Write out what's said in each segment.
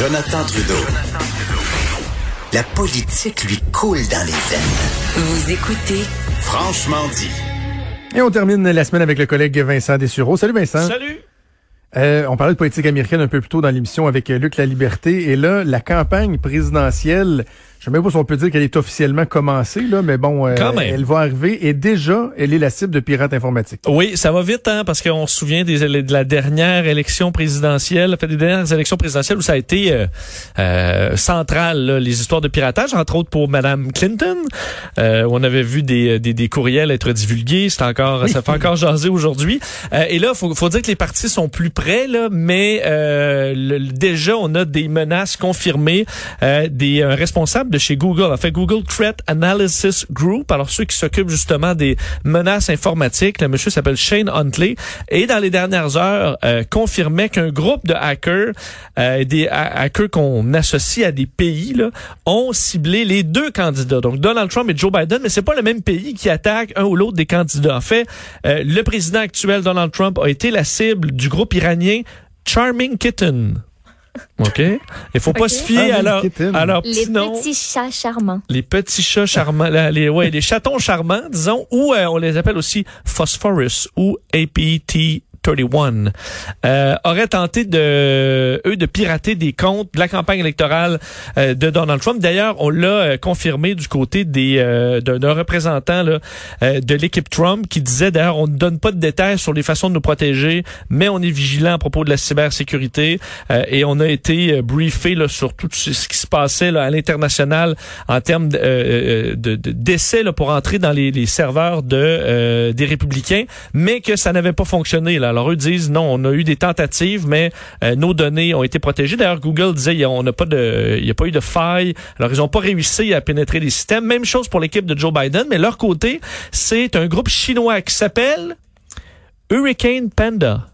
Jonathan Trudeau. La politique lui coule dans les veines. Vous écoutez Franchement dit. Et on termine la semaine avec le collègue Vincent Dessureau. Salut Vincent. Salut. Euh, on parlait de politique américaine un peu plus tôt dans l'émission avec euh, Luc La Liberté. Et là, la campagne présidentielle je ne sais même pas si on peut dire qu'elle est officiellement commencée, là, mais bon, euh, elle va arriver et déjà, elle est la cible de pirates informatiques. Oui, ça va vite, hein, parce qu'on se souvient des, de la dernière élection présidentielle, fait des dernières élections présidentielles où ça a été euh, euh central, les histoires de piratage, entre autres pour Madame Clinton, euh, où on avait vu des, des, des courriels être divulgués. C'est encore, ça fait encore jaser aujourd'hui. et là, faut, faut dire que les partis sont plus près, là, mais déjà, on a des menaces confirmées, des responsables de chez Google, a fait Google Threat Analysis Group. Alors ceux qui s'occupent justement des menaces informatiques, le monsieur s'appelle Shane Huntley et dans les dernières heures euh, confirmait qu'un groupe de hackers, euh, des hackers qu'on associe à des pays, là, ont ciblé les deux candidats, donc Donald Trump et Joe Biden, mais c'est pas le même pays qui attaque un ou l'autre des candidats. En fait, euh, le président actuel Donald Trump a été la cible du groupe iranien Charming Kitten. OK? Il faut pas se fier à leur, à leur Les petits chats charmants. Les petits chats charmants. les, ouais, les chatons charmants, disons, ou euh, on les appelle aussi Phosphorus ou APT 31 euh, auraient tenté de eux de pirater des comptes de la campagne électorale euh, de Donald Trump. D'ailleurs, on l'a euh, confirmé du côté des euh, d'un représentant là, de l'équipe Trump qui disait d'ailleurs on ne donne pas de détails sur les façons de nous protéger, mais on est vigilant à propos de la cybersécurité et on a été briefé là, sur tout ce qui se passait là, à l'international en termes de, de, d'essais pour entrer dans les, les serveurs de des républicains, mais que ça n'avait pas fonctionné là. Alors eux disent non, on a eu des tentatives, mais euh, nos données ont été protégées. D'ailleurs, Google disait on n'a pas de, il n'y a pas eu de faille. Alors ils n'ont pas réussi à pénétrer les systèmes. Même chose pour l'équipe de Joe Biden, mais leur côté, c'est un groupe chinois qui s'appelle Hurricane Panda.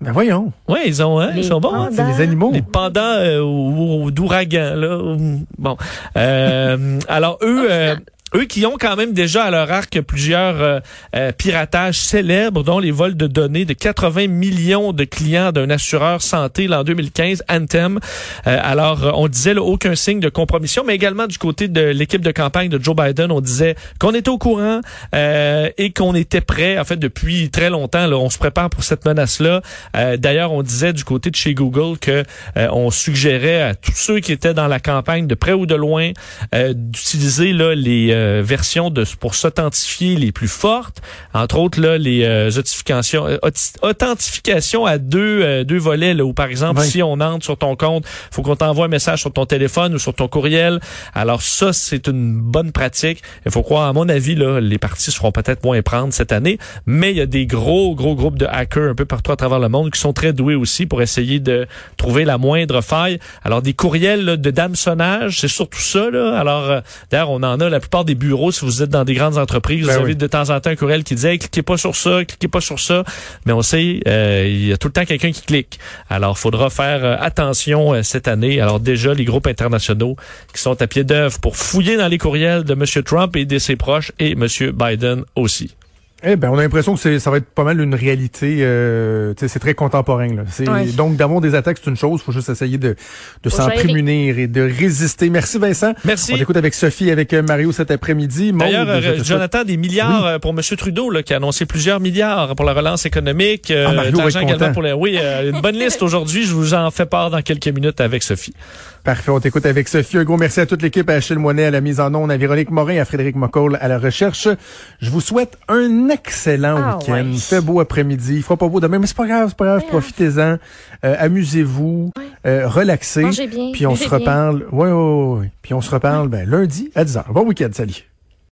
Ben voyons. Oui, ils ont, hein, ils sont bons. Hein? C'est les animaux. Les pandas euh, d'ouragan, là. Bon. Euh, alors eux, euh, eux qui ont quand même déjà à leur arc plusieurs euh, euh, piratages célèbres, dont les vols de données de 80 millions de clients d'un assureur santé en 2015, Anthem. Euh, alors, on disait aucun signe de compromission, mais également du côté de l'équipe de campagne de Joe Biden, on disait qu'on était au courant et qu'on était prêt. En fait, depuis très longtemps, on se prépare pour cette menace-là. D'ailleurs, on disait du côté de chez Google que on suggérait à tous ceux qui étaient dans la campagne, de près ou de loin, d'utiliser là les euh, versions de pour s'authentifier les plus fortes, entre autres là les euh, authentifications euh, authentification à deux deux volets là où par exemple si on entre sur ton compte, faut qu'on t'envoie un message sur ton téléphone ou sur ton courriel. Alors ça c'est une bonne pratique. Il faut croire à mon avis là les parties seront peut-être moins prendre cette année, mais il y a des gros gros groupes de hackers un peu partout à travers le monde qui sont très doués aussi pour essayer de trouver la moindre faille. Alors des courriels là, de d'hameçonnage, c'est surtout ça là. Alors d'ailleurs on en a la plupart des bureaux, si vous êtes dans des grandes entreprises, vous ben avez de temps en temps un courriel qui dit cliquez pas sur ça, cliquez pas sur ça. Mais on sait, euh, il y a tout le temps quelqu'un qui clique. Alors, faudra faire euh, attention euh, cette année. Alors déjà, les groupes internationaux qui sont à pied d'œuvre pour fouiller dans les courriels de M. Trump et de ses proches et M. Biden aussi. Eh ben, on a l'impression que ça va être pas mal une réalité. Euh, c'est très contemporain. Là. Donc, d'avoir des attaques, c'est une chose. Il faut juste essayer de, de s'en prémunir et de résister. Merci, Vincent. Merci. On écoute avec Sophie, avec euh, Mario cet après-midi. D'ailleurs, euh, Jonathan, des milliards euh, pour M. Trudeau, là, qui a annoncé plusieurs milliards pour la relance économique. Ah, Mario également pour les... Oui, une bonne liste aujourd'hui. Je vous en fais part dans quelques minutes avec Sophie. Parfait, on t'écoute avec Sophie. Un gros merci à toute l'équipe, à Achille Moinet à la mise en onde, à Véronique Morin, à Frédéric McCall à la recherche. Je vous souhaite un excellent ah, week-end. Il fait beau après-midi, il fera pas beau demain, mais c'est pas grave, c'est pas grave, profitez-en, euh, amusez-vous, euh, relaxez. Mangez bien, puis on se reparle. Ouais, ouais, ouais, Puis on se reparle ben, lundi à 10h. Bon week-end, salut.